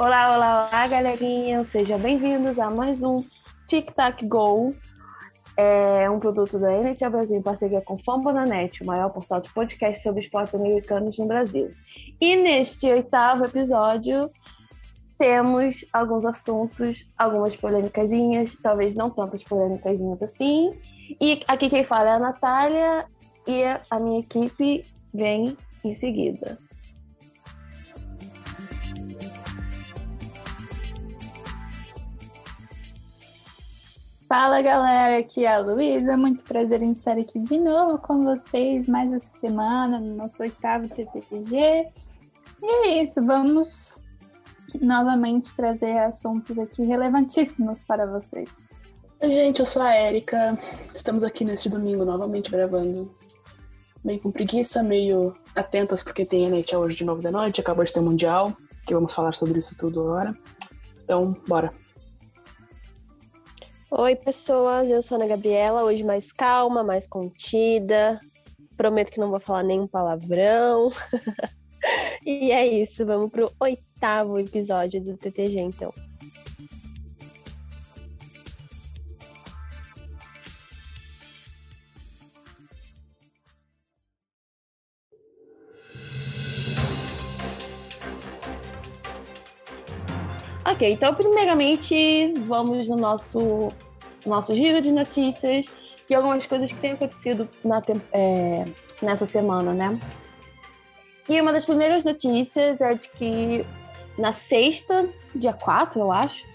Olá, olá, olá, galerinha! Sejam bem-vindos a mais um Tic Tac Go. É um produto da NHL Brasil em parceria com Fambonanet, o maior portal de podcast sobre esportes americanos no Brasil. E neste oitavo episódio, temos alguns assuntos, algumas polêmicasinhas, talvez não tantas polêmicasinhas assim. E aqui quem fala é a Natália e a minha equipe vem em seguida. Fala galera, aqui é a Luísa, muito prazer em estar aqui de novo com vocês mais essa semana no nosso oitavo TTG. E é isso, vamos novamente trazer assuntos aqui relevantíssimos para vocês. Oi, gente, eu sou a Erika. Estamos aqui neste domingo novamente gravando. Meio com preguiça, meio atentas porque tem NHL hoje de novo da noite, acabou de ter Mundial, que vamos falar sobre isso tudo agora. Então, bora. Oi, pessoas, eu sou Ana Gabriela, hoje mais calma, mais contida. Prometo que não vou falar nenhum palavrão. e é isso, vamos pro oitavo episódio do TTG, então. Ok, então primeiramente vamos no nosso, nosso giro de notícias e algumas coisas que têm acontecido na, é, nessa semana, né? E uma das primeiras notícias é de que na sexta, dia 4, eu acho,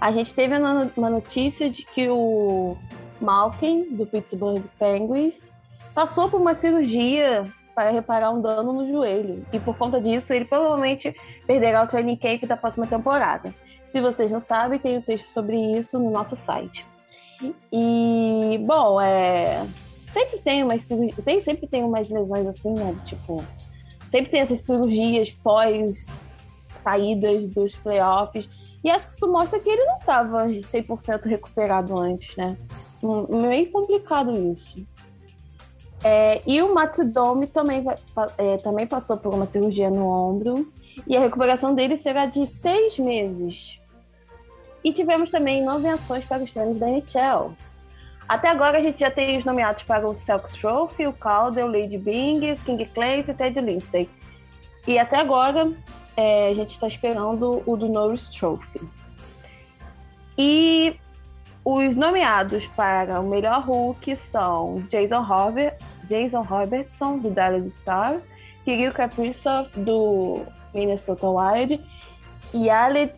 a gente teve uma notícia de que o Malkin, do Pittsburgh Penguins, passou por uma cirurgia para reparar um dano no joelho. E por conta disso, ele provavelmente perderá o training camp da próxima temporada. Se vocês não sabem, tem um texto sobre isso no nosso site. E, bom, é... sempre tem umas tem sempre tem umas lesões assim, né? Tipo, sempre tem essas cirurgias pós saídas dos playoffs. E acho que isso mostra que ele não estava 100% recuperado antes, né? Meio complicado isso. É, e o Matsudomi também, é, também passou por uma cirurgia no ombro e a recuperação dele será de seis meses. E tivemos também nomeações para os prêmios da NHL. Até agora a gente já tem os nomeados para o Selk Trophy, o Calder, o Lady Bing, o King Clay e o Ted Lindsay. E até agora é, a gente está esperando o do Norris Trophy. E os nomeados para o melhor Hulk são Jason Robert, Jason Robertson, do Dallas Star, Kirill Kaprizov, do Minnesota Wild, e Alex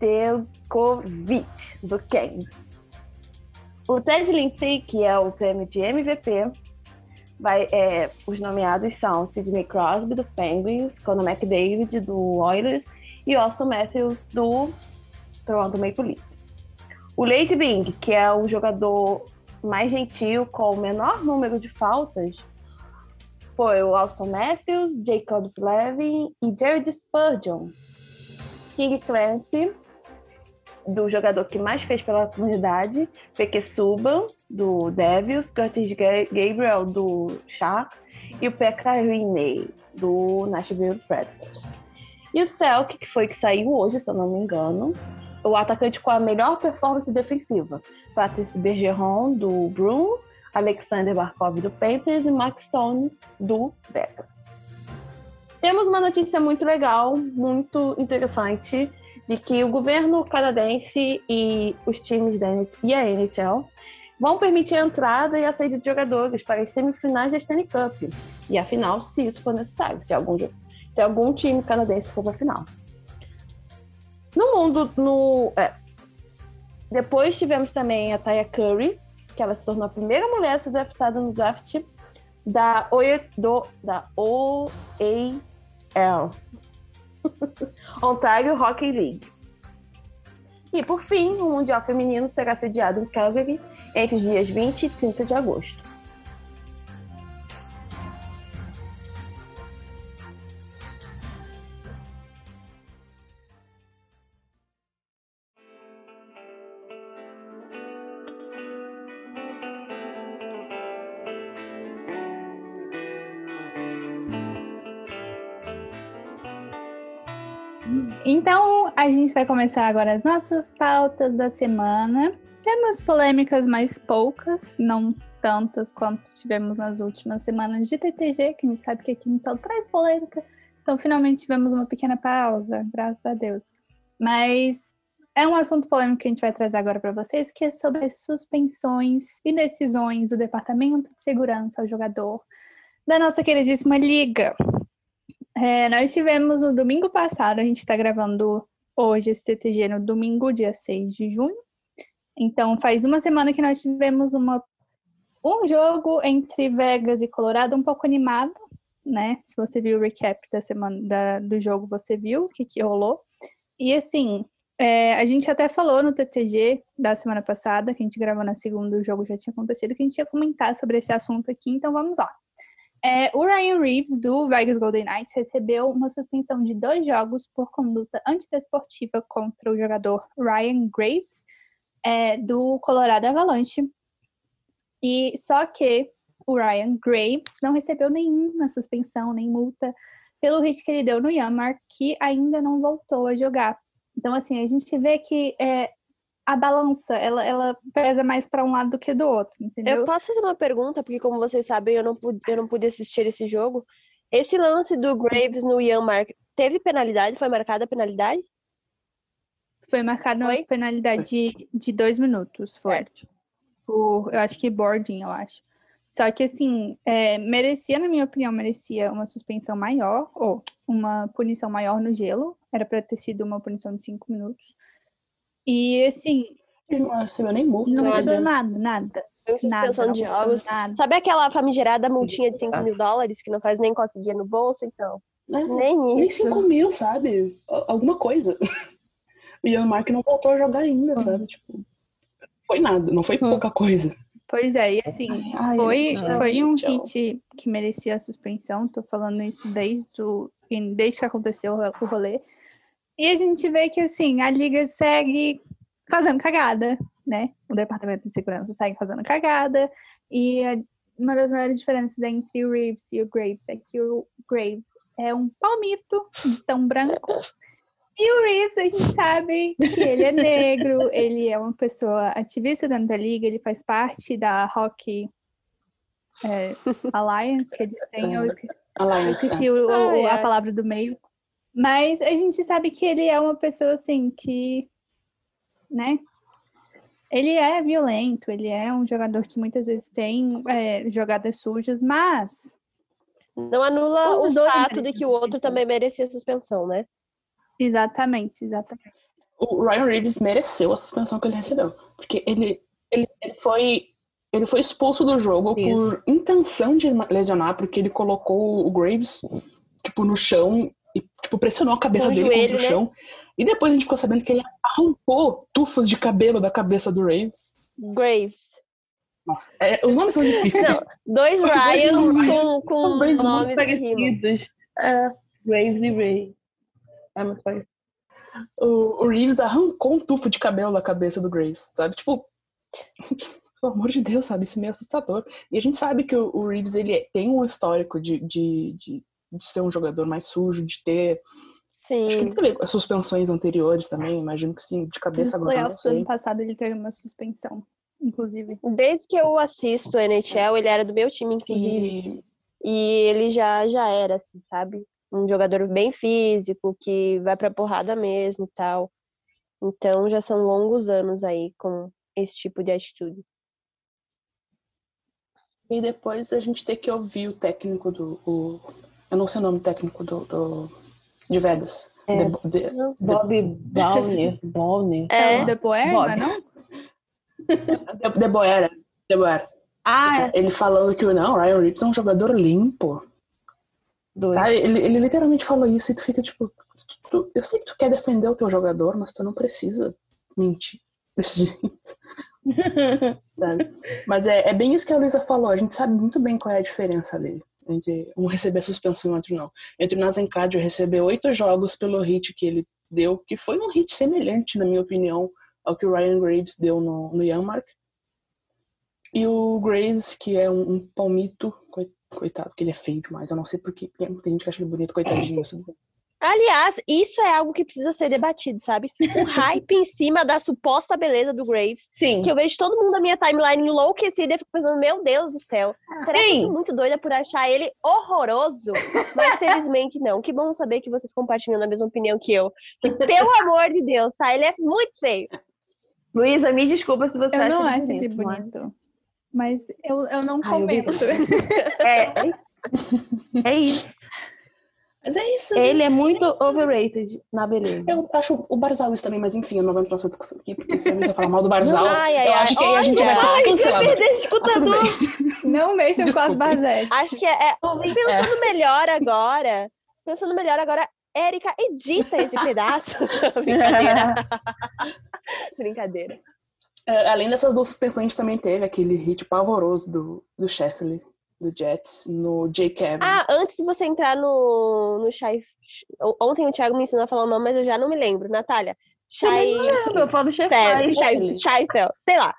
Nedeljkovic, do Kings. O Ted Lindsay, que é o prêmio de MVP, vai, é, os nomeados são Sidney Crosby, do Penguins, Conor McDavid, do Oilers, e Austin Matthews, do Toronto Maple Leafs. O Lady Bing, que é o jogador mais gentil, com o menor número de faltas, foi o Austin Matthews, Jacob Slavin e Jared Spurgeon. King Clancy, do jogador que mais fez pela comunidade, Peke Subban, do Devils, Curtis Gabriel, do Shark, e o Pekka Rinne, do Nashville Predators. E o Selk, que foi que saiu hoje, se eu não me engano, o atacante com a melhor performance defensiva. Patrice Bergeron, do Bruins, Alexander Barkov, do Panthers e Max Stone, do Vegas. Temos uma notícia muito legal, muito interessante, de que o governo canadense e os times da e a NHL vão permitir a entrada e a saída de jogadores para as semifinais da Stanley Cup. E a final, se isso for necessário, se algum, se algum time canadense for para a final. No mundo, no. É. Depois tivemos também a Taya Curry, que ela se tornou a primeira mulher a ser draftada no draft da, OE, do, da Ontario Hockey League. E, por fim, o Mundial Feminino será sediado em Calgary entre os dias 20 e 30 de agosto. A gente vai começar agora as nossas pautas da semana. Temos polêmicas mais poucas, não tantas quanto tivemos nas últimas semanas de TTG, que a gente sabe que aqui não só traz polêmica. Então, finalmente tivemos uma pequena pausa, graças a Deus. Mas é um assunto polêmico que a gente vai trazer agora para vocês, que é sobre suspensões e decisões do Departamento de Segurança ao jogador da nossa queridíssima Liga. É, nós tivemos no domingo passado, a gente está gravando hoje esse TTG no domingo, dia 6 de junho. Então, faz uma semana que nós tivemos uma, um jogo entre Vegas e Colorado um pouco animado, né? Se você viu o recap da semana da, do jogo, você viu o que, que rolou. E assim, é, a gente até falou no TTG da semana passada, que a gente gravou na segunda, o jogo já tinha acontecido, que a gente ia comentar sobre esse assunto aqui, então vamos lá. É, o Ryan Reeves, do Vegas Golden Knights, recebeu uma suspensão de dois jogos por conduta antidesportiva contra o jogador Ryan Graves, é, do Colorado Avalanche. E só que o Ryan Graves não recebeu nenhuma suspensão, nem multa, pelo hit que ele deu no Yamar, que ainda não voltou a jogar. Então, assim, a gente vê que é, a balança, ela, ela pesa mais para um lado do que do outro, entendeu? Eu posso fazer uma pergunta, porque como vocês sabem, eu não pude, eu não pude assistir esse jogo. Esse lance do Graves no Ian Mark teve penalidade? Foi marcada a penalidade? Foi marcada uma penalidade de, de dois minutos, foi. Por, eu acho que boarding, eu acho. Só que, assim, é, merecia, na minha opinião, merecia uma suspensão maior, ou uma punição maior no gelo. Era para ter sido uma punição de cinco minutos. E assim. Ele não recebeu nem multa. Não recebeu nada, nada. Suspensão nada, de jogos. Nada. Sabe aquela famigerada multinha de 5 mil dólares que não faz nem conseguir no bolso? Então. É, nem nem isso. 5 mil, sabe? Alguma coisa. O Ian Mark não voltou a jogar ainda, sabe? Tipo, foi nada, não foi pouca coisa. Pois é, e assim, Ai, foi, não, foi um tchau. hit que merecia a suspensão. Tô falando isso desde, o, desde que aconteceu o rolê. E a gente vê que, assim, a liga segue fazendo cagada, né? O departamento de segurança segue fazendo cagada. E a- uma das maiores diferenças entre o Reeves e o Graves é que o Graves é um palmito de tão branco. E o Reeves, a gente sabe que ele é negro, ele é uma pessoa ativista dentro da liga, ele faz parte da Hockey é, Alliance que eles têm. Eu esque- eu Alliance, esqueci o- o- Ai, a ai. palavra do meio. Mas a gente sabe que ele é uma pessoa assim que, né? Ele é violento, ele é um jogador que muitas vezes tem é, jogadas sujas, mas Não anula o fato de que o outro também merecia suspensão, né? exatamente, exatamente. o Ryan Reeves mereceu a suspensão que ele recebeu. Porque ele, ele, ele foi. Ele foi expulso do jogo Isso. por intenção de lesionar, porque ele colocou o Graves, tipo, no chão e, tipo, pressionou a cabeça Com dele joelho, contra o né? chão. E depois a gente ficou sabendo que ele arrancou tufos de cabelo da cabeça do Reeves. Graves. Nossa, é, os nomes são difíceis. Não, dois Os Ryans com, com Os dois nomes. Parecidos. É, Graves e Ray. É muito parecido. o, o Reeves arrancou um tufo de cabelo da cabeça do Graves, sabe? Tipo, pelo amor de Deus, sabe? Isso é meio assustador. E a gente sabe que o, o Reeves, ele é- tem um histórico de, de, de, de ser um jogador mais sujo, de ter... Sim. Acho que ele teve as suspensões anteriores também, imagino que sim, de cabeça agora playoffs ano passado ele teve uma suspensão, inclusive. Desde que eu assisto a NHL, ele era do meu time, inclusive. E E ele já, já era, assim, sabe? Um jogador bem físico, que vai pra porrada mesmo e tal. Então já são longos anos aí com esse tipo de atitude. E depois a gente tem que ouvir o técnico do. O, eu não sei o nome técnico do. do de Vegas. É. De- de- Bob Bowner. Bowner. É, o De Boer, Bob. não é de Boera. De Boera. Ah, Ele falando que não, o Ryan Reeves é um jogador limpo. dois. Sabe? Ele, ele literalmente falou isso e tu fica tipo. tu- tu- eu sei que tu quer defender o teu jogador, mas tu não precisa mentir desse jeito. sabe? Mas é, é bem isso que a Luísa falou. A gente sabe muito bem qual é a diferença ali. Entre um receber suspensão e outro não. Entre o Nazencadio receber oito jogos pelo hit que ele deu, que foi um hit semelhante, na minha opinião, ao que o Ryan Graves deu no, no Yanmark. E o Graves, que é um, um palmito, coi- coitado, porque ele é feio demais. Eu não sei porque tem tem gente que acha ele bonito, coitadinho. assim. Aliás, isso é algo que precisa ser debatido, sabe? O hype em cima da suposta beleza do Graves. Sim. Que eu vejo todo mundo na minha timeline enlouquecida e fico pensando, meu Deus do céu. Será que eu sou muito doida por achar ele horroroso? Mas felizmente não. Que bom saber que vocês compartilham a mesma opinião que eu. Que, pelo amor de Deus, tá? Ele é muito feio. Luísa, me desculpa se você Eu acha não ele acho ele mas- bonito. Mas eu, eu não Ai, eu comento. É, é isso. É isso. Mas é isso. Ele é muito overrated na beleza. Eu acho o Barzal isso também, mas enfim, eu não vou entrar nessa discussão aqui, porque se a gente falar mal do Barzal, Ai, ai, eu ai. acho que aí a gente vai ser cancelado. Mas tudo bem. Não mexam com as basetes. Acho que é. é- pensando melhor agora. Pensando melhor agora, Érica, edita esse pedaço. Brincadeira. Brincadeira. É, além dessas duas suspensões, a gente também teve aquele hit pavoroso do, do Sheffield, do Jets, no Jake Evans. Ah, antes de você entrar no, no Shai. Ontem o Thiago me ensinou a falar o nome, mas eu já não me lembro. Natália. Shai. Eu falo do chefe. Sério, Shai- sei lá.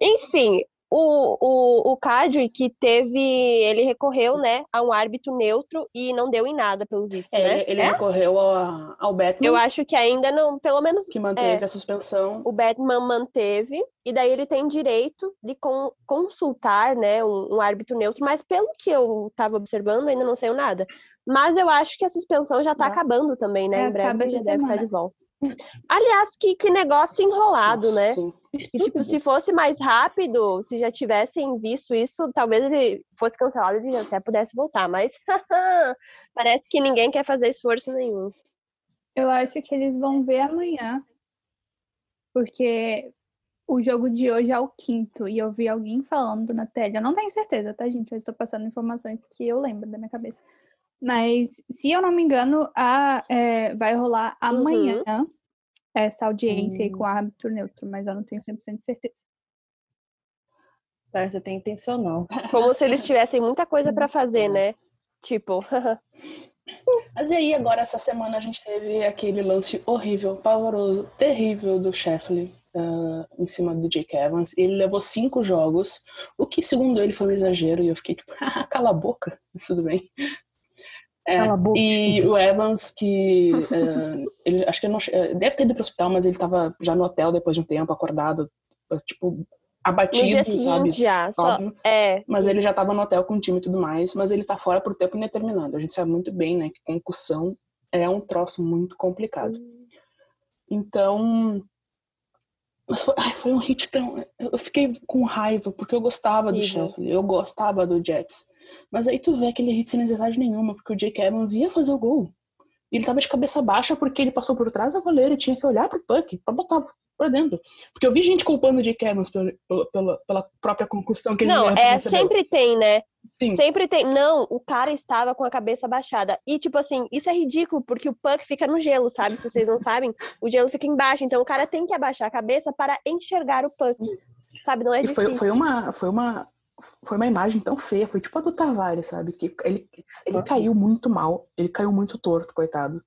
Enfim, o, o, o Kadri que teve. Ele recorreu, né, a um árbitro neutro e não deu em nada, pelo visto, É, né? ele, ele recorreu ao, ao Batman, Eu acho que ainda não, pelo menos que manteve a suspensão. o Batman manteve, e daí ele tem direito de con- consultar né, um, um árbitro neutro, mas pelo que eu estava observando, ainda não saiu nada. Mas eu acho que a suspensão já está Já. acabando também, né? É, em breve ele já deve estar de volta. Aliás, que, que negócio enrolado, Nossa, né? sim. Que, tipo, se fosse mais rápido, se já tivessem visto isso, talvez ele fosse cancelado e até pudesse voltar, mas parece que ninguém quer fazer esforço nenhum. Eu acho que eles vão ver amanhã. Porque o jogo de hoje é o quinto. E eu vi alguém falando na tela. Eu não tenho certeza, tá, gente? Eu estou passando informações que eu lembro da minha cabeça. Mas, se eu não me engano, a, é, vai rolar amanhã essa audiência aí Hum. com o árbitro neutro. Mas eu não tenho 100% de certeza. Parece até intencional. Como se eles tivessem muita coisa para fazer, né? Tipo, Mas e aí, agora, essa semana, a gente teve aquele lance horrível, pavoroso, terrível do Sheffield ah, em cima do Jake Evans. Ele levou cinco jogos, o que, segundo ele, foi um exagero. E eu fiquei tipo, "Ah, cala a boca, mas tudo bem. É, boca, e o Evans, que ah, ele, acho que ele não, eh, deve ter ido pro hospital, mas ele tava já no hotel depois de um tempo, acordado, ah, tipo, no abatido, dia sabe? já. Só, Óbvio. é, Mas ele já estava no hotel com o time e tudo mais, mas ele tá fora por tempo indeterminado. A gente sabe muito bem, né, que concussão é um troço muito complicado. Então, mas foi, ai, foi um hit tão, eu fiquei com raiva porque eu gostava do. Sheffield, eu gostava do Jets. Mas aí tu vê aquele hit sem necessidade nenhuma, porque o Jake Evans ia fazer o gol. E ele tava de cabeça baixa porque ele passou por trás da goleira e tinha que olhar pro puck pra botar pra dentro. Porque eu vi gente culpando o Jake Evans pela, pela, pela- própria concussão que ele Não, é, sempre tem, né? Sim. Sempre tem. Não, o cara estava com a cabeça baixada. E, tipo assim, isso é ridículo, porque o puck fica no gelo, sabe? Se vocês não sabem, o gelo fica embaixo. Então o cara tem que abaixar a cabeça para enxergar o puck. Sabe? Não é E difícil. foi, foi uma foi uma foi uma imagem tão feia, foi tipo a do Tavares, sabe? Que ele, ele caiu muito mal, ele caiu muito torto, coitado.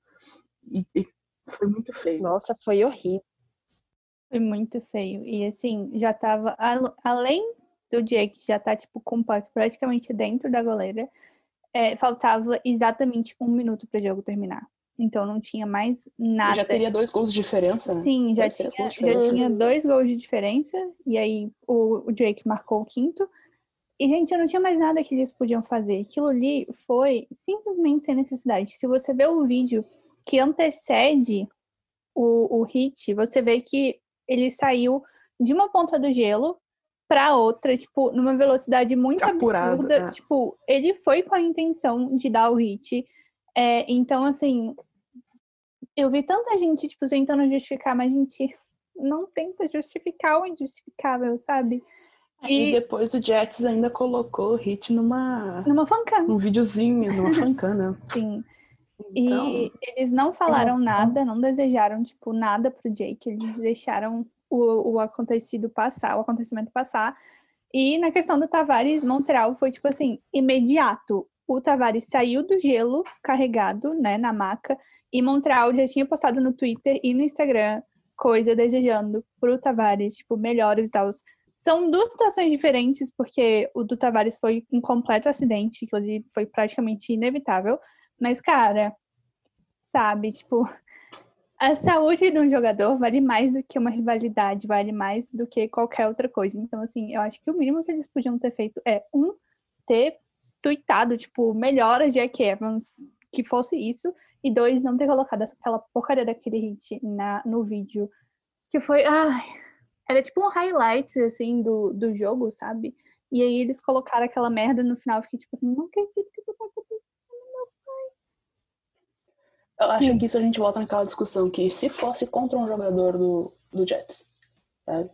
E, e foi muito feio. Nossa, foi horrível. Foi muito feio. E assim, já tava. al- Além do Jake já tá, tipo, com o puck praticamente dentro da goleira, é, faltava exatamente um minuto para o jogo terminar. Então não tinha mais nada. Já teria dois gols de diferença, né? Sim, já Dois, tinha, já tinha dois gols de diferença. E aí o, o Jake marcou o quinto. E, gente, não tinha mais nada que eles podiam fazer. Aquilo ali foi simplesmente sem necessidade. Se você vê o vídeo que antecede o, o hit, você vê que ele saiu de uma ponta do gelo para outra, tipo, numa velocidade muito Apurado, absurda. é. Tipo, ele foi com a intenção de dar o hit. É, então, assim, eu vi tanta gente, tipo, tentando justificar, mas, gente, não tenta justificar o injustificável, sabe? E E depois o Jets ainda colocou o hit numa numa fancam, num videozinho, numa fancana. sim. Então, E eles não falaram Nossa. nada, não desejaram, tipo, nada pro Jake. Eles deixaram o, o acontecido passar, o acontecimento passar. E na questão do Tavares, Montreal foi, tipo assim, imediato. O Tavares saiu do gelo carregado, né, na maca. E Montreal já tinha postado no Twitter e no Instagram coisa desejando pro Tavares, tipo, melhores e tal. São duas situações diferentes, porque o do Tavares foi um completo acidente, que foi praticamente inevitável. Mas, cara, sabe? Tipo, a saúde de um jogador vale mais do que uma rivalidade, vale mais do que qualquer outra coisa. Então, assim, eu acho que o mínimo que eles podiam ter feito é, um, ter tweetado, tipo, melhoras de Jack Evans, que fosse isso, e dois, não ter colocado aquela porcaria daquele hit na, no vídeo, que foi, ai, era tipo um highlight, assim, do, do jogo, sabe? E aí eles colocaram aquela merda no final, fiquei tipo assim, não acredito que isso tá acontecendo. Eu acho que isso a gente volta naquela discussão que se fosse contra um jogador do, do Jets, sabe?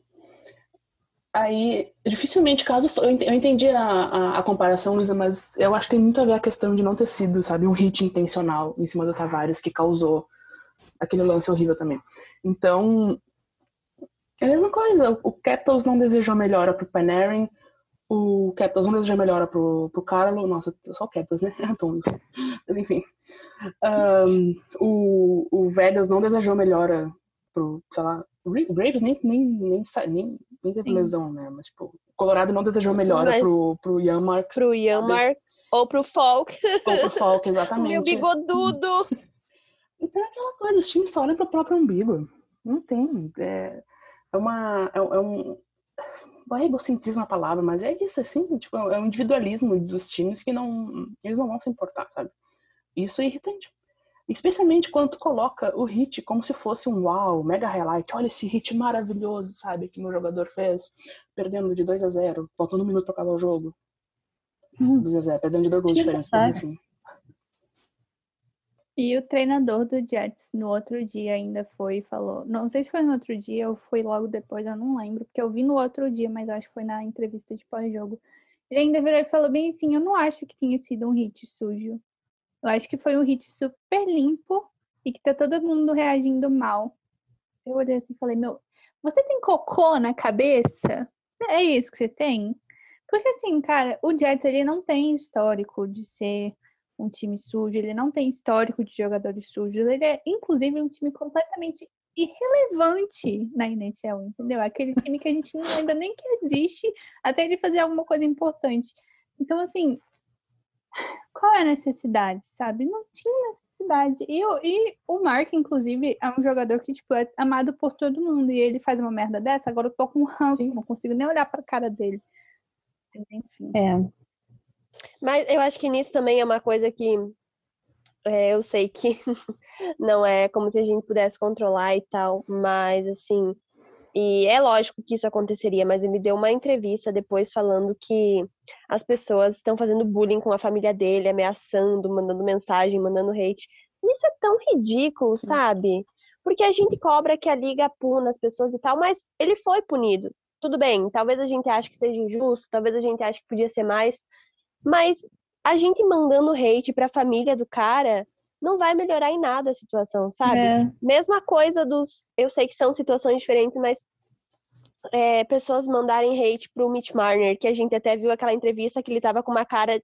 Aí, dificilmente, caso. Eu entendi a, a, a, comparação, Luísa, mas eu acho que tem muito a ver a questão de não ter sido, sabe, um hit intencional em cima do Tavares que causou aquele lance horrível também. Então, é a mesma coisa. O Capitals não desejou melhora pro Panarin, o Capitals não desejou melhora pro, pro Carlo. Nossa, só o Capitals, né? Antônio. Mas enfim. Um, o, o Vegas não desejou melhora pro, sei lá, o Braves nem, nem, nem, nem, nem teve Sim. lesão, né? Mas, tipo, o Colorado não desejou melhora Mas pro, pro Yanmark. Pro Yanmark. Ou pro Falk. Ou pro Falk, exatamente. Meu bigodudo. Então é aquela coisa, os times só olham pro próprio umbigo. Não tem. É, é uma. É, é um. Não é egocentrismo a palavra, mas é isso, assim, tipo, é um individualismo dos times que não. Eles não vão se importar, sabe? Isso é irritante. Especialmente quando tu coloca o hit como se fosse um uau, mega highlight. Olha esse hit maravilhoso, sabe? Que meu jogador fez, perdendo de 2 a 0 faltando um minuto para acabar o jogo. Hum. 2 a 0 perdendo de dois gols de diferença, mas enfim. E o treinador do Jets no outro dia ainda foi e falou. Não sei se foi no outro dia ou foi logo depois, eu não lembro, porque eu vi no outro dia, mas acho que foi na entrevista de pós-jogo. Ele ainda virou e falou bem assim: Eu não acho que tenha sido um hit sujo. Eu acho que foi um hit super limpo e que tá todo mundo reagindo mal. Eu olhei assim e falei, meu, você tem cocô na cabeça? É isso que você tem? Porque assim, cara, o Jets ele não tem histórico de ser um time sujo, ele não tem histórico de jogadores sujos, ele é inclusive um time completamente irrelevante na NHL, entendeu? Aquele time que a gente não lembra nem que existe até ele fazer alguma coisa importante. Então, assim, qual é a necessidade, sabe? Não tinha necessidade. E, e o Mark, inclusive, é um jogador que, tipo, é amado por todo mundo. E ele faz uma merda dessa, agora eu tô com ranço, Sim. não consigo nem olhar pra cara dele. Enfim. É. Mas eu acho que nisso também é uma coisa que é, eu sei que não é como se a gente pudesse controlar e tal, mas assim, e é lógico que isso aconteceria, mas ele me deu uma entrevista depois falando que as pessoas estão fazendo bullying com a família dele, ameaçando, mandando mensagem, mandando hate. Isso é tão ridículo, Sim. sabe? Porque a gente cobra que a liga puna as pessoas e tal, mas ele foi punido. Tudo bem, talvez a gente ache que seja injusto, talvez a gente ache que podia ser mais, mas a gente mandando hate para a família do cara não vai melhorar em nada a situação, sabe? É. Mesma coisa dos. Eu sei que são situações diferentes, mas é, pessoas mandarem hate pro Mitch Marner, que a gente até viu aquela entrevista que ele tava com uma cara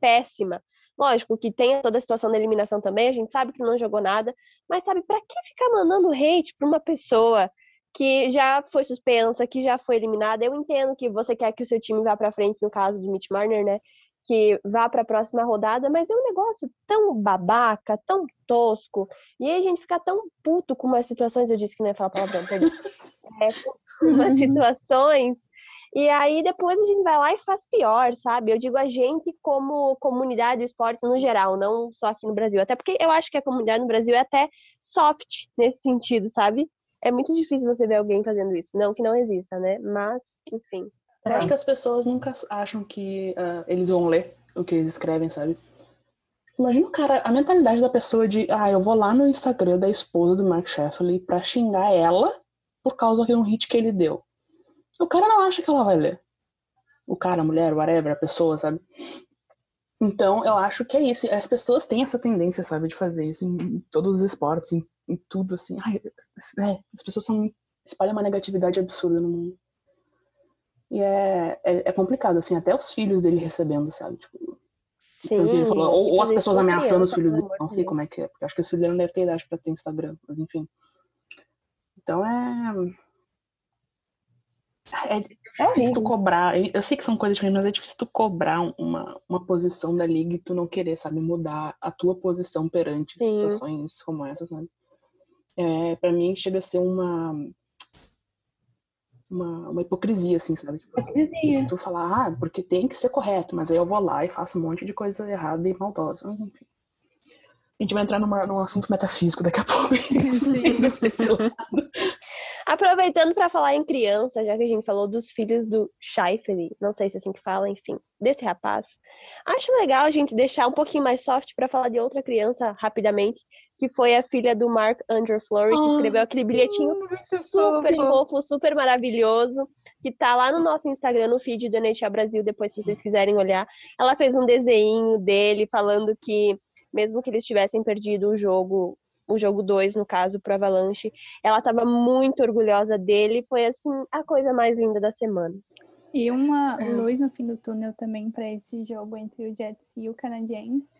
péssima. Lógico que tem toda a situação da eliminação também, a gente sabe que não jogou nada, mas sabe, para que ficar mandando hate pra uma pessoa que já foi suspensa, que já foi eliminada? Eu entendo que você quer que o seu time vá para frente, no caso do Mitch Marner, né? Que vá para a próxima rodada, mas é um negócio tão babaca, tão tosco, e aí a gente fica tão puto com umas situações, eu disse que não ia falar palavrão, perdão, é, com umas situações, e aí depois a gente vai lá e faz pior, sabe? Eu digo a gente como comunidade do esporte no geral, não só aqui no Brasil, até porque eu acho que a comunidade no Brasil é até soft nesse sentido, sabe? É muito difícil você ver alguém fazendo isso, não que não exista, né? Mas, enfim. Eu acho que as pessoas nunca acham que uh, eles vão ler o que eles escrevem, sabe? Imagina o cara, a mentalidade da pessoa de, ah, eu vou lá no Instagram da esposa do Mark Sheffield pra xingar ela por causa de um hit que ele deu. O cara não acha que ela vai ler. O cara, a mulher, whatever, a pessoa, sabe? Então, eu acho que é isso. As pessoas têm essa tendência, sabe, de fazer isso em todos os esportes, em, em tudo, assim. Ai, é, as pessoas são, espalham uma negatividade absurda no mundo. E é, é, é, complicado, assim, até os filhos dele recebendo, sabe? Tipo, Sim, ele falou, ou, ou as pessoas ameaçando criança, os filhos dele, não sei Deus. como é que é, porque acho que os filhos dele não devem ter idade pra ter Instagram, mas enfim. Então é. É, é difícil tu cobrar. Eu sei que são coisas diferentes, mas é difícil tu cobrar uma, uma posição da liga e tu não querer, sabe, mudar a tua posição perante Sim. situações como essa, sabe? É, pra mim chega a ser uma. Uma, uma hipocrisia, assim, sabe? Tipo, Hipocrisia. tu falar, ah, porque tem que ser correto, mas aí eu vou lá e faço um monte de coisa errada e maldosa. Mas enfim. A gente vai entrar numa, num assunto metafísico daqui a pouco. Aproveitando para falar em criança, já que a gente falou dos filhos do Scheifele, não sei se é assim que fala, enfim, desse rapaz, acho legal a gente deixar um pouquinho mais soft para falar de outra criança rapidamente, que foi a filha do Mark Andrew Fleury, que Ah, escreveu aquele bilhetinho super fofo, super maravilhoso, que tá lá no nosso Instagram, no feed do NHL Brasil, depois se vocês quiserem olhar. Ela fez um desenho dele falando que, mesmo que eles tivessem perdido o jogo, o jogo 2, no caso, pro Avalanche, ela estava muito orgulhosa dele, foi assim, a coisa mais linda da semana. E uma É. luz no fim do túnel também para esse jogo entre o Jets e o Canadiens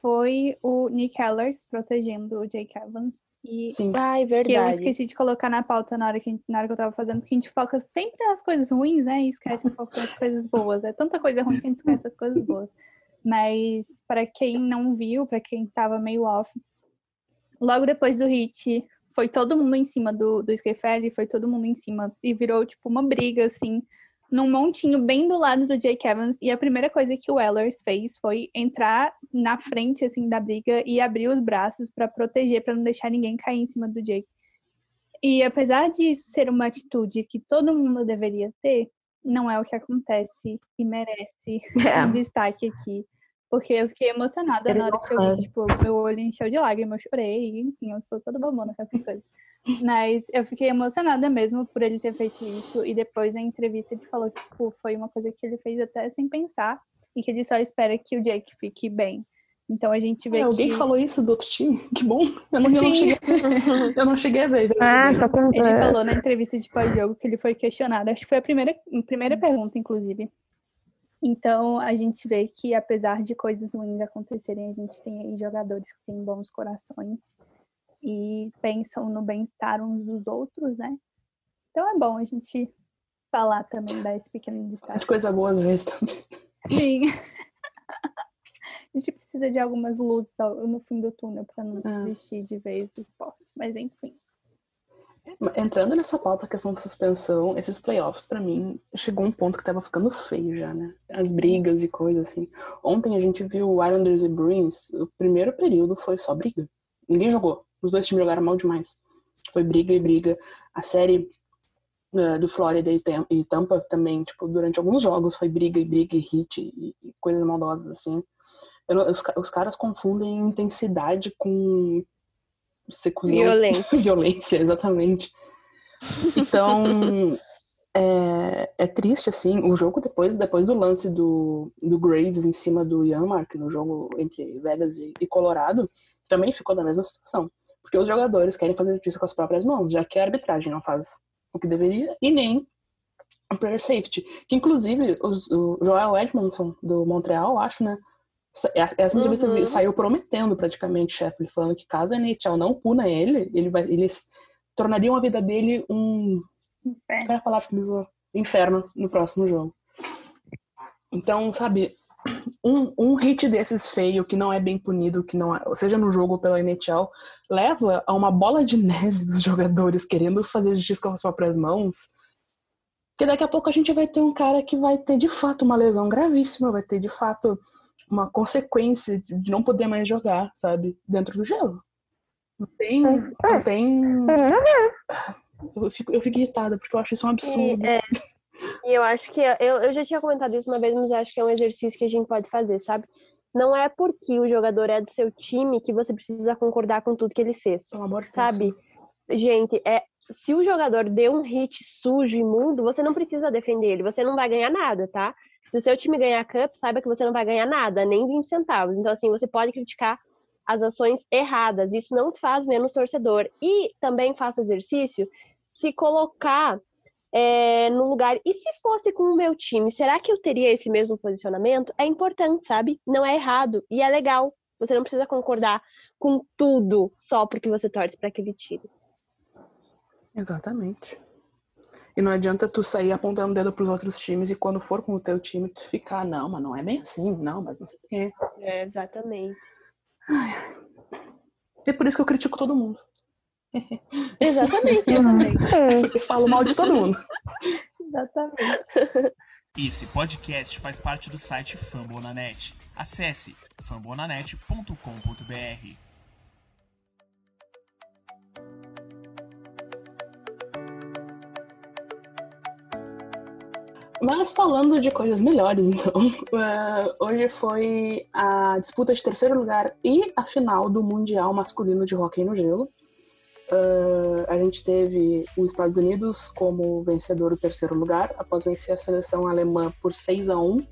foi o Nick Ehlers protegendo o Jake Evans. E Sim. Ai, que eu verdade. esqueci de colocar na pauta na hora, que, na hora que eu tava fazendo, porque a gente foca sempre nas coisas ruins, né? E esquece um pouco das coisas boas. É tanta coisa ruim que a gente esquece das coisas boas. Mas para quem não viu, para quem tava meio off, logo depois do hit, foi todo mundo em cima do, do Skyfell, foi todo mundo em cima e virou tipo uma briga assim, num montinho bem do lado do Jake Evans. E a primeira coisa que o Ellers fez foi entrar na frente assim da briga e abrir os braços para proteger, para não deixar ninguém cair em cima do Jake. E apesar disso ser uma atitude que todo mundo deveria ter, não é o que acontece e merece É. um destaque aqui. Porque eu fiquei emocionada na hora que eu vi, tipo, meu olho encheu de lágrimas, eu chorei, enfim, eu sou toda bobona com essas coisas. Mas eu fiquei emocionada mesmo por ele ter feito isso. E depois, na entrevista, ele falou que tipo, foi uma coisa que ele fez até sem pensar. E que ele só espera que o Jake fique bem. Então a gente vê É, alguém que... falou isso do outro time? Que bom. Eu não, eu não cheguei, eu não cheguei a ver. Ah, pra... Ele falou na entrevista de pós-jogo que ele foi questionado. Acho que foi a primeira, a primeira pergunta, inclusive. Então, a gente vê que, apesar de coisas ruins acontecerem, a gente tem aí jogadores que têm bons corações e pensam no bem-estar uns dos outros, né? Então, é bom a gente falar também, dar esse pequeno destaque. De coisa boa às vezes também. Sim. A gente precisa de algumas luzes no fim do túnel para não Ah. desistir de vez do esporte. Mas, enfim. Entrando nessa pauta, a questão da suspensão, esses playoffs, pra mim, chegou um ponto que tava ficando feio já, né? As brigas e coisas assim. Ontem a gente viu o Islanders e Bruins, o primeiro período foi só briga. Ninguém jogou. Os dois times jogaram mal demais. Foi briga e briga. A série eh, do Florida e Tam- Tampa também, tipo, durante alguns jogos foi briga e briga e hit e, e coisas maldosas assim. Os, os caras confundem intensidade com secusão. Violência. Violência, exatamente. Então, é, é triste, assim, o jogo depois, depois do lance do, do Graves em cima do Yanmark, no jogo entre Vegas e, e Colorado, também ficou da mesma situação. Porque os jogadores querem fazer justiça com as próprias mãos, já que a arbitragem não faz o que deveria e nem o player safety. Que, inclusive, os- o Joel Edmondson, do Montreal, acho, né? Essa essa entrevista Uhum. saiu prometendo praticamente, chefe, falando que caso a NHL não puna ele, ele vai, eles tornariam a vida dele um. Inferno. Qual é a palavra que ele usou? Inferno no próximo jogo. Então, sabe, um, um hit desses feio, que não é bem punido, que não é- seja no jogo ou pela NHL, leva a uma bola de neve dos jogadores querendo fazer justiça com as próprias mãos. Que daqui a pouco a gente vai ter um cara que vai ter de fato uma lesão gravíssima, vai ter de fato uma consequência de não poder mais jogar, sabe? Dentro do gelo. Não tem. Não tem. Eu fico, eu fico irritada, porque eu acho isso um absurdo. E, é, e eu acho que eu, eu já tinha comentado isso uma vez, mas eu acho que é um exercício que a gente pode fazer, sabe? Não é porque o jogador é do seu time que você precisa concordar com tudo que ele fez, Pelo amor de Deus. sabe? Gente, é se o jogador deu um hit sujo, imundo, você não precisa defender ele, você não vai ganhar nada, tá? Se o seu time ganhar a Cup, saiba que você não vai ganhar nada, nem 20 centavos. Então, assim, você pode criticar as ações erradas. Isso não faz menos torcedor. E também faça exercício se colocar é, no lugar. E se fosse com o meu time, será que eu teria esse mesmo posicionamento? É importante, sabe? Não é errado. E é legal. Você não precisa concordar com tudo só porque você torce para aquele time. Exatamente. E não adianta tu sair apontando o dedo pros outros times e quando for com o teu time, tu ficar, não, mas não é bem assim, não, mas não sei o quê. É, exatamente. É por isso que eu critico todo mundo. Exatamente, exatamente. Eu falo mal de todo mundo. Exatamente. Esse podcast faz parte do site Fambonanet. Acesse fambonanet.com.br. Mas falando de coisas melhores, então, eh, hoje foi a disputa de terceiro lugar e a final do Mundial Masculino de Hóquei no Gelo. Eh, a gente teve os Estados Unidos como vencedor do terceiro lugar, após vencer a seleção alemã por 6 a 1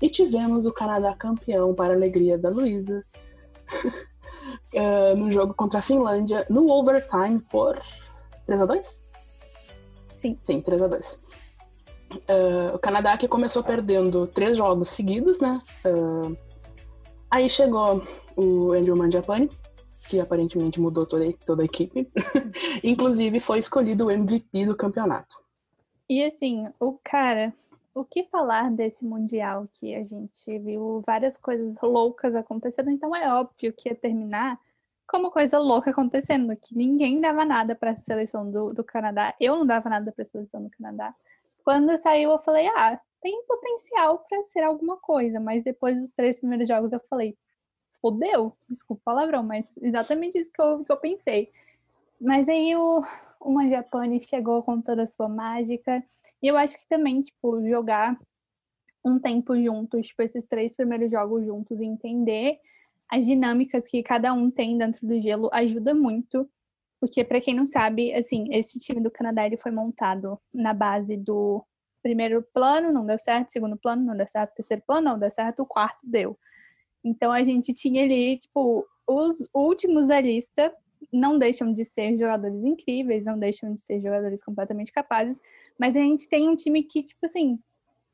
E tivemos o Canadá campeão, para a alegria da Luísa, eh, no jogo contra a Finlândia, no overtime por 3 a 2 Sim. Sim, 3 a 2 Uh, o Canadá que começou perdendo três jogos seguidos, né? Uh, aí chegou o Andrew Mangiapane, que aparentemente mudou toda, toda a equipe. Inclusive foi escolhido o MVP do campeonato. E assim, o cara, o que falar desse Mundial que a gente viu várias coisas loucas acontecendo, então é óbvio que ia terminar como coisa louca acontecendo, que ninguém dava nada para a seleção do, do Canadá. Eu não dava nada para a seleção do Canadá. Quando saiu, eu falei, ah, tem potencial para ser alguma coisa, mas depois dos três primeiros jogos eu falei, fodeu, desculpa o palavrão, mas exatamente isso que eu, que eu pensei. Mas aí o, o chegou com toda a sua mágica, e eu acho que também, tipo, jogar um tempo juntos, tipo, esses três primeiros jogos juntos, entender as dinâmicas que cada um tem dentro do gelo ajuda muito. Porque, para quem não sabe, assim, esse time do Canadá ele foi montado na base do primeiro plano, não deu certo, segundo plano, não deu certo, terceiro plano, não deu certo, o quarto deu. Então a gente tinha ali, tipo, os últimos da lista não deixam de ser jogadores incríveis, não deixam de ser jogadores completamente capazes, mas a gente tem um time que, tipo assim,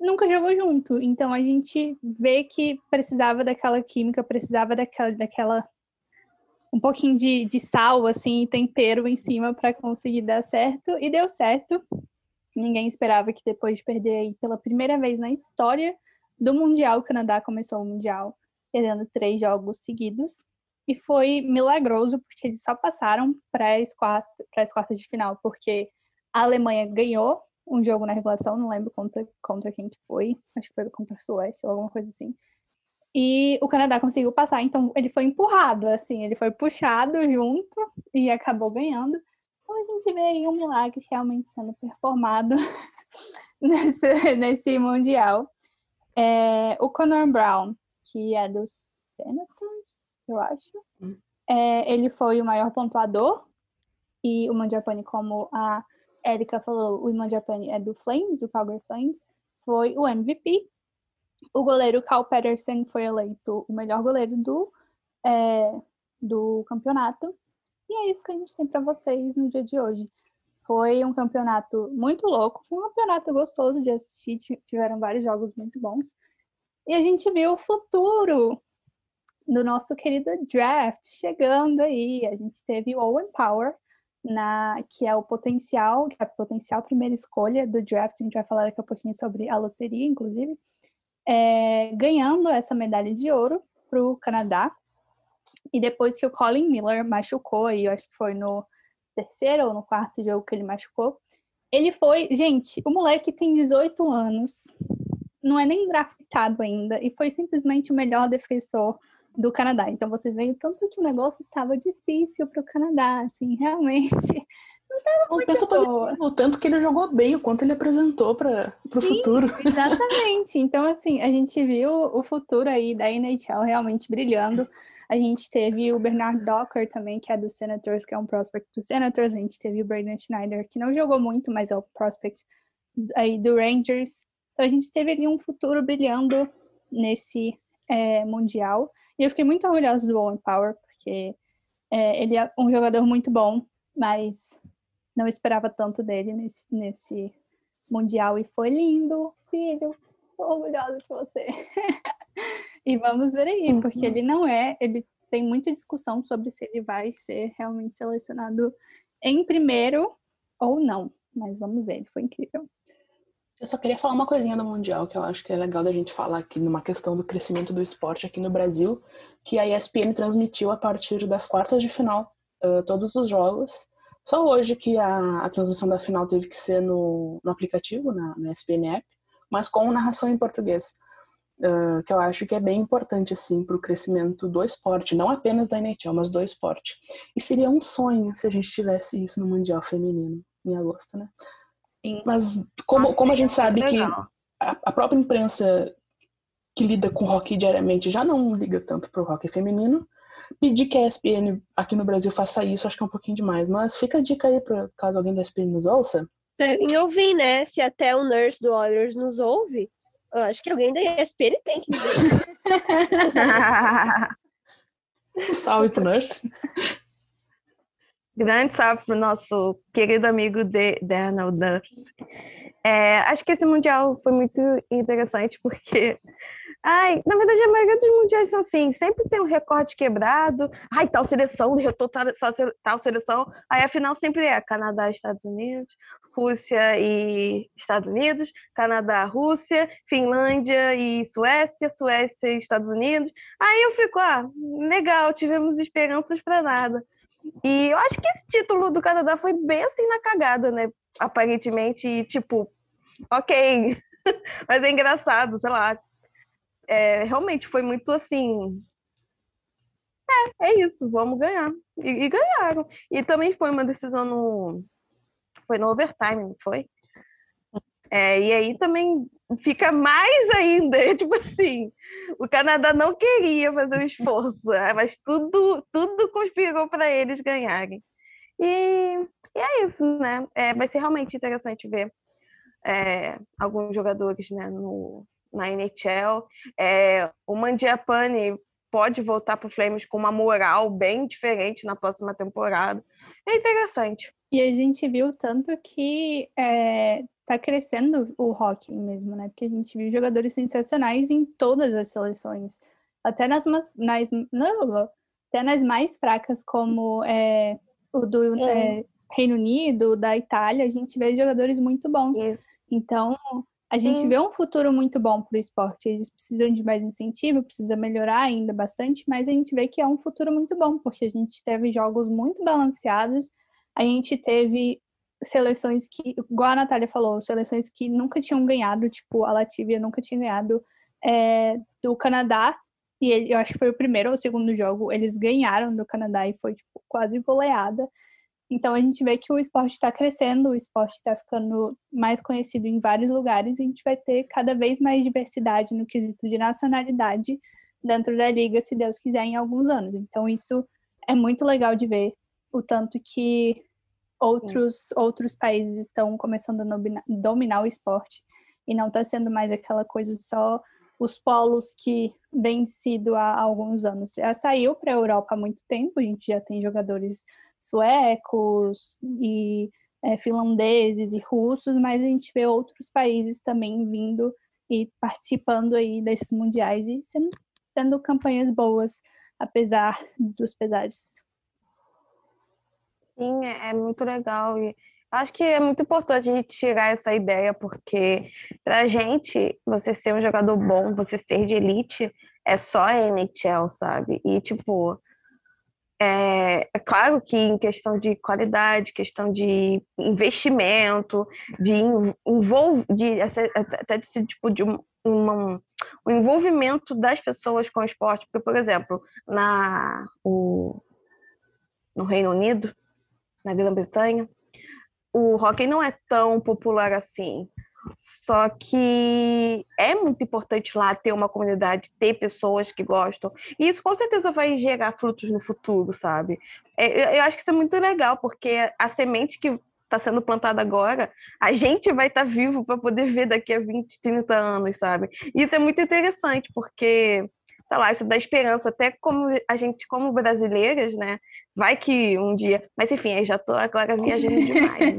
nunca jogou junto. Então a gente vê que precisava daquela química, precisava daquela, daquela um pouquinho de, de sal, assim, tempero em cima para conseguir dar certo. E deu certo. Ninguém esperava que depois de perder aí pela primeira vez na história do Mundial, o Canadá começou o Mundial perdendo três jogos seguidos. E foi milagroso, porque eles só passaram para as quartas, as quartas de final, porque a Alemanha ganhou um jogo na regulação, não lembro contra, contra quem que foi, acho que foi contra a Suécia ou alguma coisa assim. E o Canadá conseguiu passar, então ele foi empurrado, assim, ele foi puxado junto e acabou ganhando. Então a gente vê aí um milagre realmente sendo performado nesse, nesse Mundial. É, o Conor Brown, que é dos Senators, eu acho, hum. é, ele foi o maior pontuador. E o Mandiapane, como a Erika falou, o Mandiapane é do Flames, do Calgary Flames, foi o MVP. O goleiro Cal Peterson foi eleito o melhor goleiro do, é, do campeonato. E é isso que a gente tem para vocês no dia de hoje. Foi um campeonato muito louco, foi um campeonato gostoso de assistir, tiveram vários jogos muito bons. E a gente viu o futuro do nosso querido draft chegando aí. A gente teve o Owen Power, na, que é o potencial, que é a potencial primeira escolha do draft. A gente vai falar daqui a pouquinho sobre a loteria, inclusive é, ganhando essa medalha de ouro para o Canadá. E depois que o Colin Miller machucou, e eu acho que foi no terceiro ou no quarto jogo que ele machucou, ele foi. Gente, o moleque tem 18 anos, não é nem draftado ainda, e foi simplesmente o melhor defensor do Canadá. Então vocês veem tanto que o negócio estava difícil para o Canadá, assim, realmente não pensa boa. o tanto que ele jogou bem, o quanto ele apresentou para o futuro. Exatamente. Então, assim, a gente viu o futuro aí da NHL realmente brilhando. A gente teve o Bernard Docker também, que é do Senators, que é um prospect do Senators. A gente teve o Brandon Schneider, que não jogou muito, mas é o prospect aí do Rangers. Então, a gente teve ali um futuro brilhando nesse é, Mundial. E eu fiquei muito orgulhosa do Owen Power, porque é, ele é um jogador muito bom, mas não esperava tanto dele nesse, nesse Mundial e foi lindo, filho. Tô orgulhosa de você. e vamos ver aí, porque ele não é, ele tem muita discussão sobre se ele vai ser realmente selecionado em primeiro ou não. Mas vamos ver, foi incrível. Eu só queria falar uma coisinha do Mundial que eu acho que é legal da gente falar aqui numa questão do crescimento do esporte aqui no Brasil, que a ESPN transmitiu a partir das quartas de final uh, todos os jogos. Só hoje que a, a, transmissão da final teve que ser no, no aplicativo, na, na ESPN App, mas com narração em português. Uh, que eu acho que é bem importante assim para o crescimento do esporte, não apenas da NHL, mas do esporte. E seria um sonho se a gente tivesse isso no Mundial Feminino em agosto, né? Sim. Mas como, Nossa, como a gente sabe que a, a, própria imprensa que lida com hockey diariamente já não liga tanto pro hockey feminino, pedir que a ESPN aqui no Brasil faça isso acho que é um pouquinho demais. Mas fica a dica aí para caso alguém da ESPN nos ouça. Devem ouvir, né? Se até o nurse do Warriors nos ouve, eu acho que alguém da ESPN tem que dizer. Salve pro nurse. Grande salve para o nosso querido amigo de Daniel Duffs. É, acho que esse Mundial foi muito interessante porque, ai, na verdade, a maioria dos mundiais são assim, sempre tem um recorde quebrado, ai, tal seleção derrotou tal, tal seleção, aí a final sempre é Canadá, Estados Unidos, Rússia e Estados Unidos, Canadá, Rússia, Finlândia e Suécia, Suécia e Estados Unidos. Aí eu fico, ah, legal, tivemos esperanças para nada. E eu acho que esse título do Canadá foi bem assim na cagada, né? Aparentemente, e, tipo, ok. Mas é engraçado, sei lá. É, realmente foi muito assim. É, é isso, vamos ganhar. E, e, ganharam. E também foi uma decisão no. Foi no overtime, não foi? É, e aí também fica mais ainda, tipo assim, o Canadá não queria fazer o esforço, mas tudo, tudo conspirou para eles ganharem. E, e, é isso, né? É, vai ser realmente interessante ver é, alguns jogadores né, no, na NHL. É, o Mandiapane pode voltar para o Flames com uma moral bem diferente na próxima temporada. É interessante. E a gente viu tanto que é, tá crescendo o hockey mesmo, né? Porque a gente viu jogadores sensacionais em todas as seleções. Até nas, nas, não, até nas mais fracas, como é, o do é. É, Reino Unido, da Itália, a gente vê jogadores muito bons. Então, a gente Sim. vê um futuro muito bom para o esporte. Eles precisam de mais incentivo, precisa melhorar ainda bastante, mas a gente vê que é um futuro muito bom, porque a gente teve jogos muito balanceados, a gente teve seleções que, igual a Natália falou, seleções que nunca tinham ganhado, tipo, a Latvia nunca tinha ganhado é, do Canadá, e ele, eu acho que foi o primeiro ou o segundo jogo, eles ganharam do Canadá e foi, tipo, quase goleada. Então a gente vê que o esporte está crescendo, o esporte está ficando mais conhecido em vários lugares, e a gente vai ter cada vez mais diversidade no quesito de nacionalidade dentro da liga, se Deus quiser, em alguns anos. Então isso é muito legal de ver, o tanto que outros, outros países estão começando a dominar o esporte e não está sendo mais aquela coisa só os polos que vem sido há alguns anos. Já saiu para a Europa há muito tempo, a gente já tem jogadores suecos e é, finlandeses e russos, mas a gente vê outros países também vindo e participando aí desses mundiais e sendo, tendo campanhas boas, apesar dos pesares. Sim, é, é muito legal. E acho que é muito importante a gente tirar essa ideia, porque pra gente, você ser um jogador bom, você ser de elite, é só a NHL, sabe? E, tipo, é, é, claro que em questão de qualidade, questão de investimento, de, envolve, de até de, tipo, de um, uma, um envolvimento das pessoas com o esporte, porque, por exemplo, na, o, no Reino Unido, na Grã-Bretanha, o hockey não é tão popular assim. Só que é muito importante lá ter uma comunidade, ter pessoas que gostam. E isso com certeza vai gerar frutos no futuro, sabe? É, eu acho que isso é muito legal, porque a semente que está sendo plantada agora, a gente vai estar tá vivo para poder ver daqui a 20, 30 anos, sabe? E isso é muito interessante, porque sei lá, isso dá esperança, até como a gente, como brasileiras, né? Vai que um dia. Mas enfim, aí já tô agora viajando demais.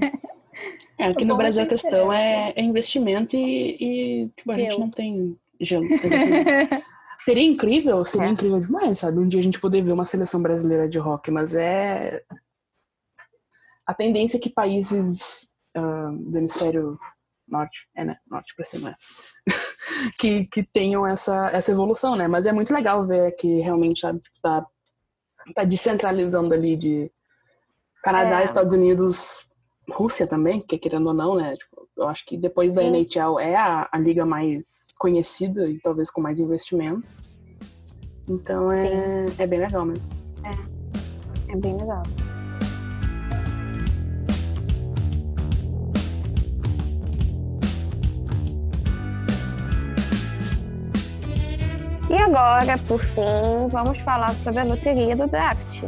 Né? É, aqui no Brasil a questão é, é, investimento e, e tipo, a gente não tem gelo. seria incrível, seria é. incrível demais, sabe? Um dia a gente poder ver uma seleção brasileira de rock, mas é. A tendência é que países ah, do hemisfério norte, é, né? Norte pra cima. que, que tenham essa, essa evolução, né? Mas é muito legal ver que realmente sabe, tipo, tá, tá descentralizando ali de Canadá, É. Estados Unidos, Rússia também, que querendo ou não, né? Tipo, eu acho que depois da Sim. NHL é a, a liga mais conhecida e talvez com mais investimento. Então é, é bem legal mesmo. É bem legal. E agora, por fim, vamos falar sobre a loteria do draft.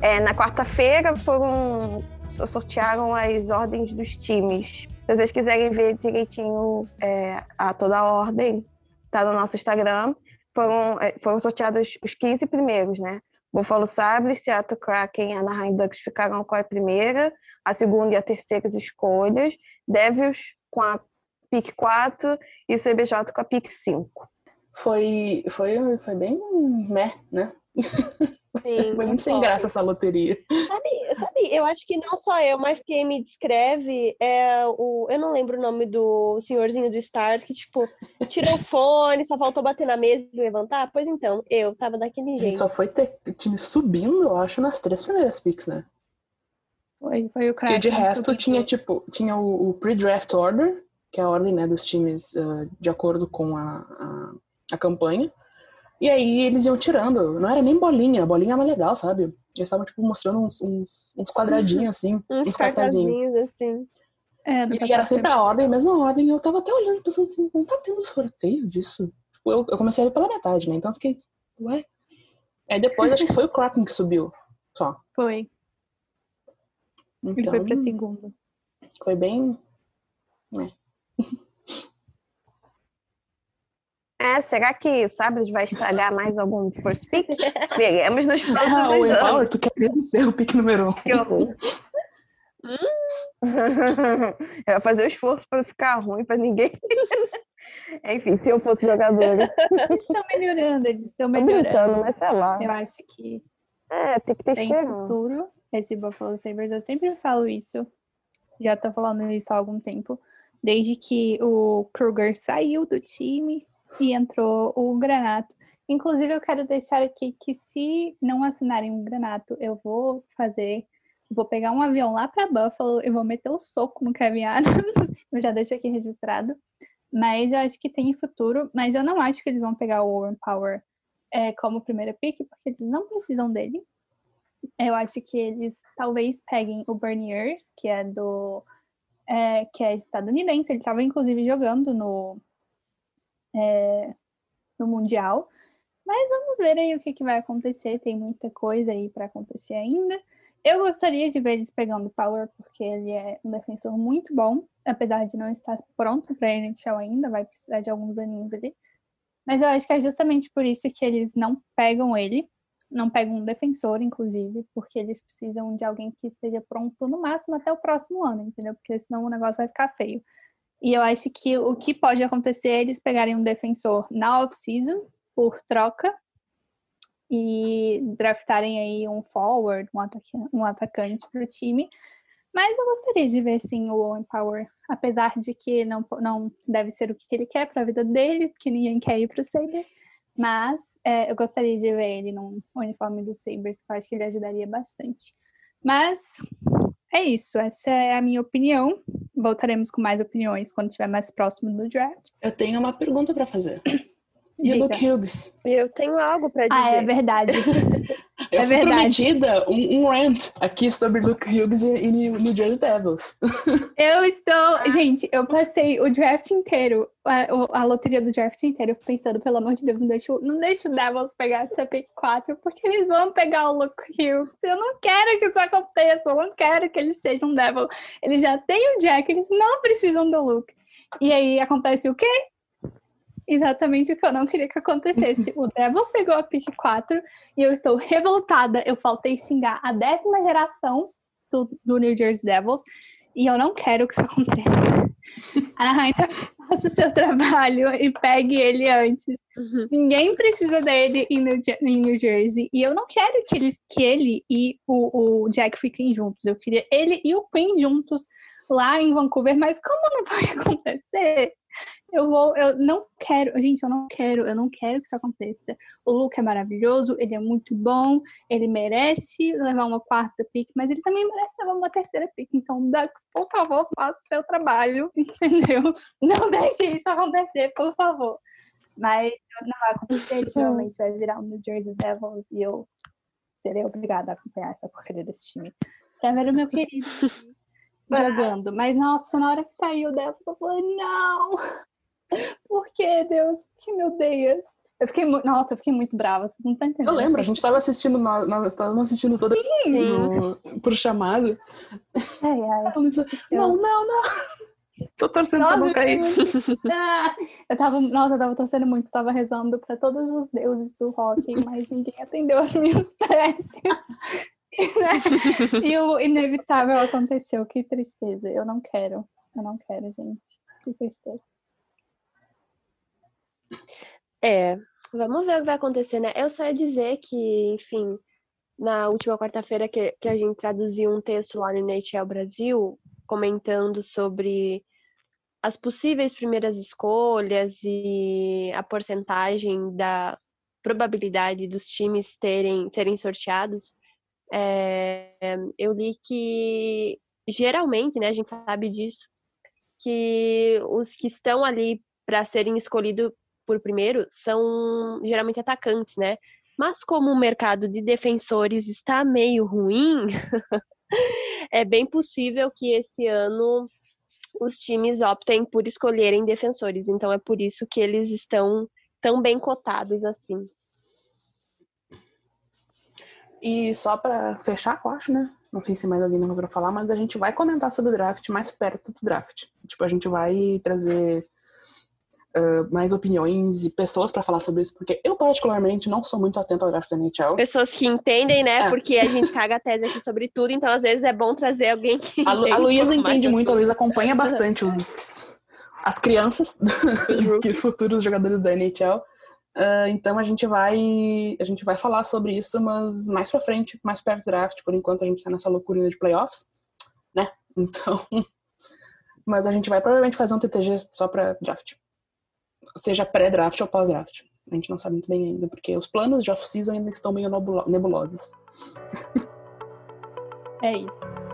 É, na quarta-feira foram sortearam as ordens dos times. Se vocês quiserem ver direitinho é, a toda a ordem, tá no nosso Instagram. Foram, é, foram sorteados os 15 primeiros, né? Buffalo Sabres, Seattle Kraken e Anaheim Ducks ficaram com a primeira, a segunda e a terceira escolhas. Devils com a pick 4 e o CBJ com a pick 5. Foi, foi, foi bem meh, né? Sim, foi muito sem graça essa loteria. Sabe, sabe, eu acho que não só eu, mas quem me descreve é o. Eu não lembro o nome do senhorzinho do Stars, que, tipo, tirou o fone, só faltou bater na mesa e levantar. Pois então, eu tava daquele jeito. só foi ter time subindo, eu acho, nas três primeiras picks, né? Foi, foi o Porque Kraken. de resto tinha, tipo, tinha o, o pre-draft order, que é a ordem né, dos times ah, de acordo com a, a, a campanha. E aí eles iam tirando. Não era nem bolinha, a bolinha era legal, sabe? Eles estavam, tipo, mostrando uns, uns, uns quadradinhos assim, Uns uns cartazinhos. cartazinhos, assim. É, E era sempre a ordem, a mesma ordem. Eu tava até olhando, pensando assim, não tá tendo sorteio disso? Tipo, eu, eu comecei a ver pela metade, né? Então eu fiquei, ué? Aí depois acho que foi o Kraken que subiu. Só. Foi. Ele Então, foi pra segunda. foi bem. É, será que Sabres vai estragar mais algum first pick? Veremos nos próximos Ah, o anos. Empower, tu quer mesmo ser o pick número um. Que horror. Eu ia fazer o esforço para ficar ruim para ninguém. Enfim, se eu fosse jogadora. Eles estão melhorando, eles estão melhorando. brincando, mas sei lá. Eu acho que É, tem que ter tem esperança. futuro esse Buffalo Sabres. Eu sempre falo isso. Já tô falando isso há algum tempo. Desde que o Kruger saiu do time e entrou o Granato. Inclusive, eu quero deixar aqui que se não assinarem um Granato, eu vou fazer. Vou pegar um avião lá para Buffalo e vou meter o soco no Adams. eu já deixo aqui registrado. Mas eu acho que tem futuro. Mas eu não acho que eles vão pegar o Owen Power é, como primeira pick, porque eles não precisam dele. Eu acho que eles talvez peguem o Berniers, que é do. é, que é estadunidense. Ele estava inclusive jogando no, é, no Mundial. Mas vamos ver aí o que, que vai acontecer. Tem muita coisa aí para acontecer ainda. Eu gostaria de ver eles pegando o Power, porque ele é um defensor muito bom, apesar de não estar pronto para NHL ainda, vai precisar de alguns aninhos ali. Mas eu acho que é justamente por isso que eles não pegam ele, não pegam um defensor, inclusive, porque eles precisam de alguém que esteja pronto no máximo até o próximo ano, entendeu? Porque senão o negócio vai ficar feio. E eu acho que o que pode acontecer é eles pegarem um defensor na off-season, por troca, e draftarem aí um forward, um, ataca um atacante para o time. Mas eu gostaria de ver sim o Owen Power, apesar de que não, não deve ser o que ele quer para a vida dele, porque ninguém quer ir para os Sabres. Mas é, eu gostaria de ver ele num uniforme do Sabres, que eu acho que ele ajudaria bastante. Mas é isso, essa é a minha opinião. Voltaremos com mais opiniões quando estiver mais próximo do draft. Eu tenho uma pergunta pra fazer. E o Diga. Luke Hughes? Eu tenho algo pra dizer. Ah, é verdade. Eu É fui verdade. prometida um, um rant aqui sobre Luke Hughes e, e New Jersey Devils. Eu estou. Gente, eu passei o draft inteiro, a, a loteria do draft inteiro, pensando, pelo amor de Deus, não deixa, o- não deixa o Devils pegar essa pick 4, porque eles vão pegar o Luke Hughes. Eu não quero que isso aconteça, eu não quero que eles sejam um Devil. Eles já têm o Jack, eles não precisam do Luke. E aí acontece o quê? Exatamente o que eu não queria que acontecesse. O Devils pegou a pick 4 e eu estou revoltada. Eu faltei xingar a décima geração do, do New Jersey Devils. E eu não quero que isso aconteça. Anaheim, então faça o seu trabalho e pegue ele antes. Uhum. Ninguém precisa dele em New, em New Jersey. E eu não quero que, eles, que ele e o, o Jack fiquem juntos. Eu queria ele e o Queen juntos lá em Vancouver, mas como não vai acontecer, eu vou, eu não quero, gente, eu não quero, eu não quero que isso aconteça. O Luke é maravilhoso, ele é muito bom, ele merece levar uma quarta pick, mas ele também merece levar uma terceira pick. Então, Ducks, por favor, faça o seu trabalho, entendeu? Não deixe isso acontecer, por favor. Mas não vai acontecer, ele provavelmente vai virar um New Jersey Devils e eu serei obrigada a acompanhar essa porcaria desse time. Pra ver o meu querido jogando. Mas, nossa, na hora que saiu Devils, eu falei, não! Por que, Deus? Por que me odeias? Eu fiquei muito. Nossa, eu fiquei muito brava. Você não tá entendendo. Eu lembro, a gente tava assistindo, nós, nós estávamos assistindo toda no, por chamada. Ai, ai. Não, não, não. Tô torcendo nossa, pra não cair. Ah, eu tava, nossa, eu tava torcendo muito, tava rezando pra todos os deuses do rock, mas ninguém atendeu as minhas preces. e o inevitável aconteceu. Que tristeza. Eu não quero. Eu não quero, gente. Que tristeza. É, vamos ver o que vai acontecer, né? Eu só ia dizer que, enfim, na última quarta-feira que, que a gente traduziu um texto lá no NHL Brasil, comentando sobre as possíveis primeiras escolhas e a porcentagem da probabilidade dos times terem serem sorteados, é, eu li que geralmente, né, a gente sabe disso, que os que estão ali para serem escolhidos por primeiro são geralmente atacantes, né? Mas como o mercado de defensores está meio ruim, é bem possível que esse ano os times optem por escolherem defensores. Então é por isso que eles estão tão bem cotados assim. E só para fechar, eu acho, né? Não sei se mais alguém não vai falar, mas a gente vai comentar sobre o draft mais perto do draft. Tipo, a gente vai trazer uh, mais opiniões e pessoas para falar sobre isso, porque eu, particularmente, não sou muito atento ao draft da NHL. Pessoas que entendem, né? É. Porque a gente caga a tese aqui sobre tudo, então às vezes é bom trazer alguém que. A, Lu, a Luísa entende muito, a Luísa acompanha bastante os, as crianças, os futuros jogadores da NHL. Uh, então a gente vai a gente vai falar sobre isso, mas mais pra frente, mais perto do draft, por enquanto a gente tá nessa loucura de playoffs, né? Então. Mas a gente vai provavelmente fazer um TTG só pra draft seja pré-draft ou pós-draft. A gente não sabe muito bem ainda, porque os planos de off-season ainda estão meio nebulosos. É isso.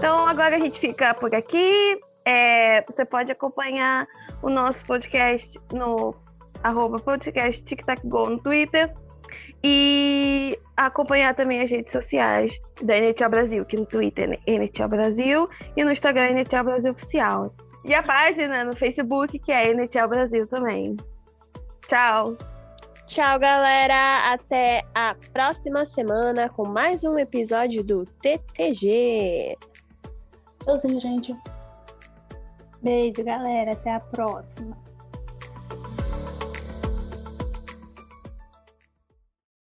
Então agora a gente fica por aqui. É, você pode acompanhar o nosso podcast no arroba podcast Tic Tac no Twitter e acompanhar também as redes sociais da NHL Brasil, que no Twitter é NHL Brasil e no Instagram é NHL Brasil Oficial. E a página no Facebook, que é NHL Brasil também. Tchau! Tchau, galera! Até a próxima semana com mais um episódio do TTG. Tchauzinho, gente. Beijo, galera. Até a próxima.